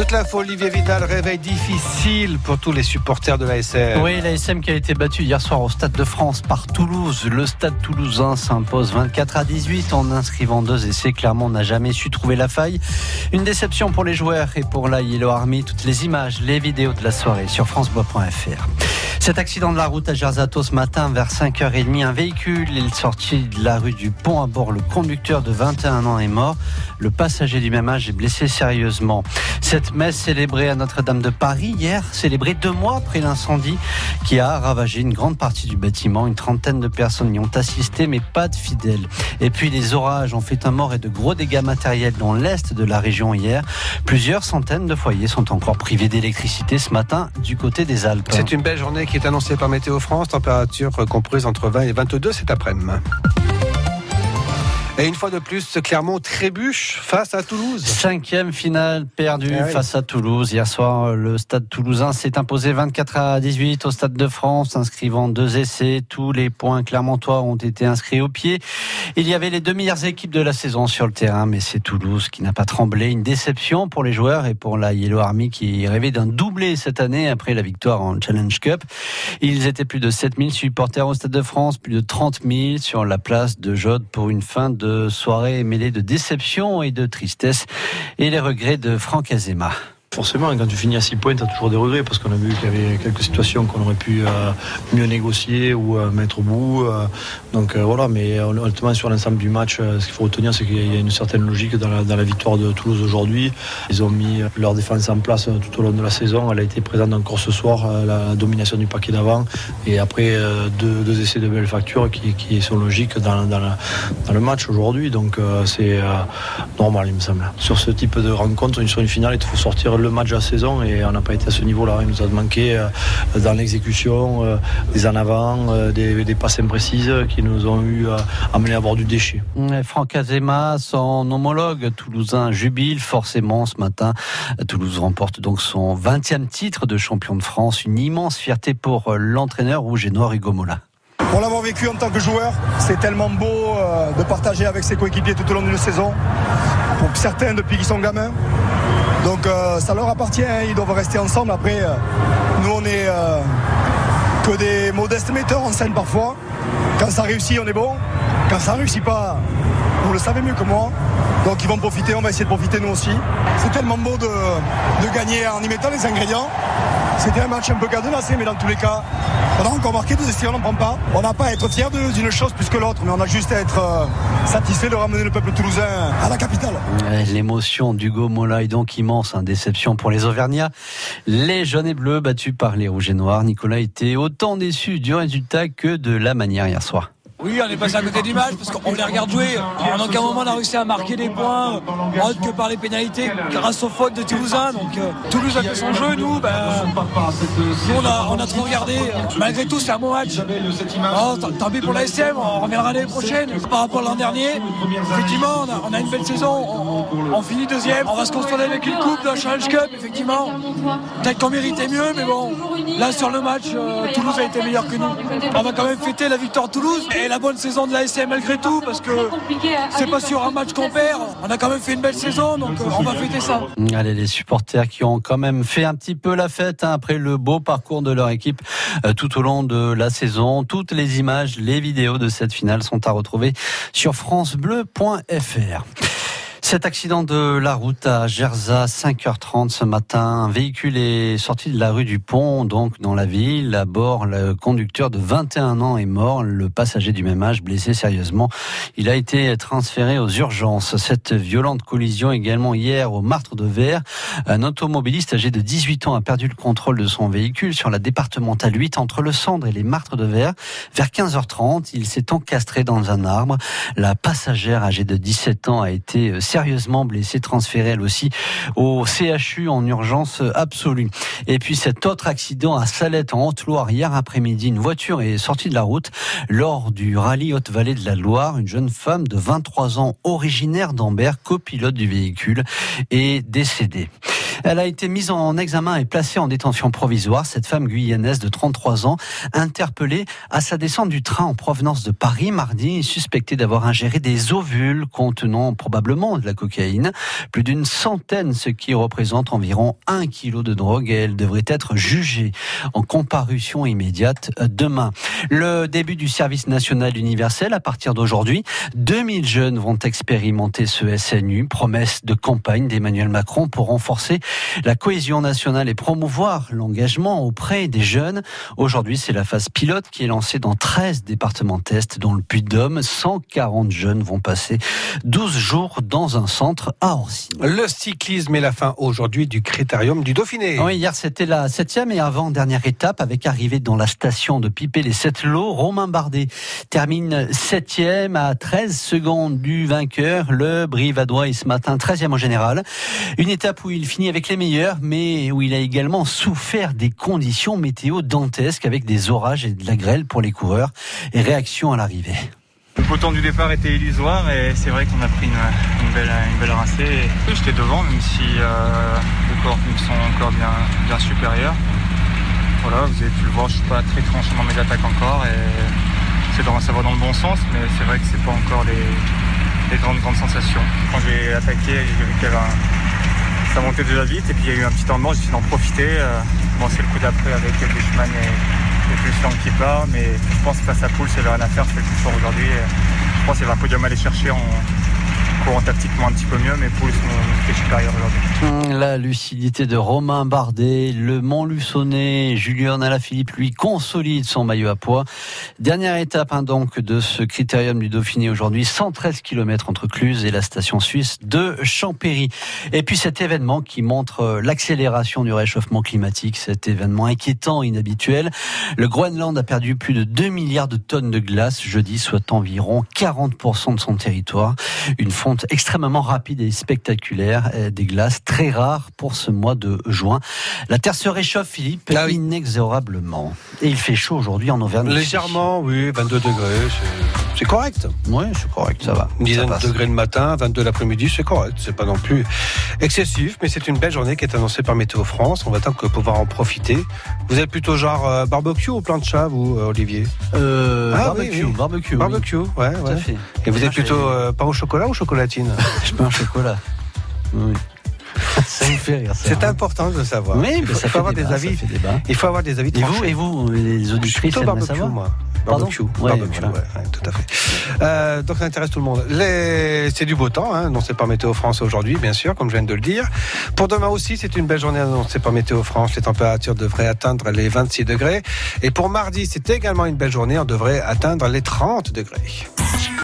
Toute l'info, Olivier Vidal, réveil difficile pour tous les supporters de l'ASM. Oui, l'ASM qui a été battu hier soir au Stade de France par Toulouse. Le Stade toulousain s'impose 24 à 18 en inscrivant deux essais. Clairement, n'a jamais su trouver la faille. Une déception pour les joueurs et pour la Army. Toutes les images, les vidéos de la soirée sur francebois.fr. Cet accident de la route à Gerzato ce matin vers 5h30, un véhicule est sorti de la rue du Pont à bord. Le conducteur de 21 ans est mort. Le passager du même âge est blessé sérieusement. Cette messe célébrée à Notre-Dame de Paris hier, célébrée deux mois après l'incendie qui a ravagé une grande partie du bâtiment. Une trentaine de personnes y ont assisté, mais pas de fidèles. Et puis les orages ont fait un mort et de gros dégâts matériels dans l'est de la région hier. Plusieurs centaines de foyers sont encore privés d'électricité ce matin du côté des Alpes. C'est une belle journée qui est annoncée par Météo France, température comprise entre 20 et 22 cet après-midi. Et une fois de plus, Clermont trébuche face à Toulouse. Cinquième finale perdue ah face à Toulouse. Hier soir, le stade toulousain s'est imposé 24 à 18 au Stade de France, inscrivant deux essais. Tous les points clermontois ont été inscrits au pied. Il y avait les deux meilleures équipes de la saison sur le terrain, mais c'est Toulouse qui n'a pas tremblé. Une déception pour les joueurs et pour la Yellow Army qui rêvait d'un doublé cette année après la victoire en Challenge Cup. Ils étaient plus de 7000 supporters au Stade de France, plus de 30 000 sur la place de Jode pour une fin de soirée mêlée de déception et de tristesse et les regrets de Franck Azema. Forcément, quand tu finis à 6 points, tu as toujours des regrets parce qu'on a vu qu'il y avait quelques situations qu'on aurait pu euh, mieux négocier ou euh, mettre au bout. Euh. donc voilà, mais honnêtement, sur l'ensemble du match, ce qu'il faut retenir, c'est qu'il y a une certaine logique dans la, victoire de Toulouse aujourd'hui. Ils ont mis leur défense en place tout au long de la saison. Elle a été présente encore ce soir, la domination du paquet d'avant. Et après, deux, essais de belle facture qui, sont logiques dans, le match aujourd'hui. Donc c'est normal, il me semble. Sur ce type de rencontre, sur une finale, il faut sortir le match de la saison et on n'a pas été à ce niveau-là. Il nous a manqué euh, dans l'exécution, euh, des en avant, euh, des, passes imprécises qui nous ont eu amené à bord du déchet. Franck Azema, son homologue toulousain jubile forcément ce matin. Toulouse remporte donc son 20e titre de champion de France. Une immense fierté pour l'entraîneur rouge et noir Hugo Mola. Pour l'avoir vécu en tant que joueur, c'est tellement beau de partager avec ses coéquipiers tout au long d'une saison. Pour certains depuis qu'ils sont gamins, donc euh, ça leur appartient, hein. ils doivent rester ensemble. Après, euh, nous on est euh, que des modestes metteurs en scène parfois. Quand ça réussit, on est bon. Quand ça réussit pas, vous le savez mieux que moi. Donc ils vont profiter, on va essayer de profiter nous aussi. C'est tellement beau de, de gagner en y mettant les ingrédients. C'était un match un peu cadenassé, mais dans tous les cas, on a encore marqué deux essais, on n'en prend pas. On n'a pas à être fier d'une chose plus que l'autre, mais on a juste à être euh, satisfait de ramener le peuple toulousain à la capitale. L'émotion d'Hugo Mola est donc immense, hein. déception pour les Auvergnats. Les jaunes et bleus battus par les rouges et noirs. Nicolas était autant déçu du résultat que de la manière hier soir. Oui, on est passé à côté du match parce qu'on les regarde jouer. En aucun moment on a réussi à marquer des points autre que par les pénalités grâce aux fautes de Toulousain. Donc euh, Toulouse a fait son jeu, nous, ben, nous on, a, trop regardé. Malgré tout, c'est un bon match. Tant pis pour la SM, on reviendra l'année prochaine. Par rapport à l'an dernier, effectivement, on a, une belle saison. On, finit deuxième. On va se construire avec une coupe d'un Challenge Cup, effectivement. Peut-être qu'on méritait mieux, mais bon, là sur le match, euh, Toulouse a été meilleur que nous. On va quand même fêter la victoire de Toulouse la bonne saison de la SM malgré tout, parce que c'est pas sur un match qu'on perd. On a quand même fait une belle saison, donc euh, on va fêter ça. Allez, les supporters qui ont quand même fait un petit peu la fête hein, après le beau parcours de leur équipe euh, tout au long de la saison. Toutes les images, les vidéos de cette finale sont à retrouver sur francebleu.fr. Cet accident de la route à Gerza, 5h30 ce matin, un véhicule est sorti de la rue du Pont, donc dans la ville. À bord, le conducteur de 21 ans est mort. Le passager du même âge blessé sérieusement. Il a été transféré aux urgences. Cette violente collision également hier au Martre de Verre. Un automobiliste âgé de 18 ans a perdu le contrôle de son véhicule sur la départementale 8 entre le Cendre et les Martres de Verre. Vers 15h30, il s'est encastré dans un arbre. La passagère âgée de 17 ans a été sérieusement blessée, transférée elle aussi au CHU en urgence absolue. Et puis cet autre accident à Salette en Haute-Loire hier après-midi, une voiture est sortie de la route lors du rallye Haute-Vallée de la Loire. Une jeune femme de 23 ans originaire d'Ambert, copilote du véhicule, est décédée. Elle a été mise en examen et placée en détention provisoire. Cette femme guyanaise de 33 ans, interpellée à sa descente du train en provenance de Paris mardi, suspectée d'avoir ingéré des ovules contenant probablement de la cocaïne. Plus d'une centaine, ce qui représente environ un kilo de drogue. Et elle devrait être jugée en comparution immédiate demain. Le début du service national universel à partir d'aujourd'hui. 2000 jeunes vont expérimenter ce SNU, promesse de campagne d'Emmanuel Macron pour renforcer la cohésion nationale et promouvoir l'engagement auprès des jeunes. Aujourd'hui, c'est la phase pilote qui est lancée dans 13 départements test, dont le Puy-de-Dôme. 140 jeunes vont passer 12 jours dans un centre à Orsi. Le cyclisme est la fin aujourd'hui du critérium du Dauphiné. Oui, hier c'était la septième et avant-dernière étape avec arrivée dans la station de Pipé les sept lots. Romain Bardet termine septième à 13 secondes du vainqueur. Le Brivadois est ce matin 13e en général. Une étape où il finit avec les meilleurs, mais où il a également souffert des conditions météo dantesques avec des orages et de la grêle pour les coureurs et réaction à l'arrivée. Le peloton du départ était illusoire et c'est vrai qu'on a pris une, belle, une rincée. J'étais devant, même si euh, les corps sont encore bien, supérieurs. Voilà, vous avez pu le voir, je suis pas très tranchant dans mes attaques encore et c'est dans, ça va dans le bon sens, mais c'est vrai que c'est pas encore les, grandes grandes sensations. Quand j'ai attaqué, j'ai vu qu'il y avait un, ça montait déjà vite et puis il y a eu un petit temps de j'ai essayé d'en profiter. Euh, bon, c'est le coup d'après avec Bushman et, et Pulsion qui part, mais je pense que face à Poul, c'est rien à faire, c'est le plus fort aujourd'hui. Je pense qu'il avait un podium aller chercher en, Hum, la lucidité de Romain Bardet, le Montluçonnet, Julien Alaphilippe, lui, consolide son maillot à poids. Dernière étape hein, donc de ce critérium du Dauphiné aujourd'hui, 113 km entre Cluse et la station suisse de Champéry. Et puis cet événement qui montre euh, l'accélération du réchauffement climatique, cet événement inquiétant, inhabituel. Le Groenland a perdu plus de 2 milliards de tonnes de glace jeudi, soit environ 40% de son territoire. Extrêmement rapide et spectaculaire, euh, des glaces très rares pour ce mois de juin. La Terre se réchauffe, Philippe, ah inexorablement. Et il fait chaud aujourd'hui en Auvergne. Légèrement, oui, 22 degrés, c'est correct. Oui, c'est correct, ça va. Une dizaine de degrés le matin, 22 l'après-midi, c'est correct. C'est pas non plus excessif, mais c'est une belle journée qui est annoncée par Météo France. On va attendre que pouvoir en profiter. Vous êtes plutôt genre euh, barbecue ou plein de chat, vous, euh, Olivier euh, ah, barbecue, barbecue, barbecue, ouais, ouais. Et vous êtes plutôt pas au chocolat ou chocolat Je peux un chocolat. Oui. Ça me fait rire. C'est important de savoir. Oui, il faut, avoir des avis. Il faut avoir des avis. Et vous, et vous, les auditrices, barbecue, savoir moi. Barbecue, barbecue, ouais, tout à fait. Euh, donc ça intéresse tout le monde. Les... C'est du beau temps, hein, annoncé par Météo France aujourd'hui, bien sûr, comme je viens de le dire. Pour demain aussi, c'est une belle journée annoncée par Météo France. Les températures devraient atteindre les 26 degrés. Et pour mardi, c'est également une belle journée. On devrait atteindre les 30 degrés.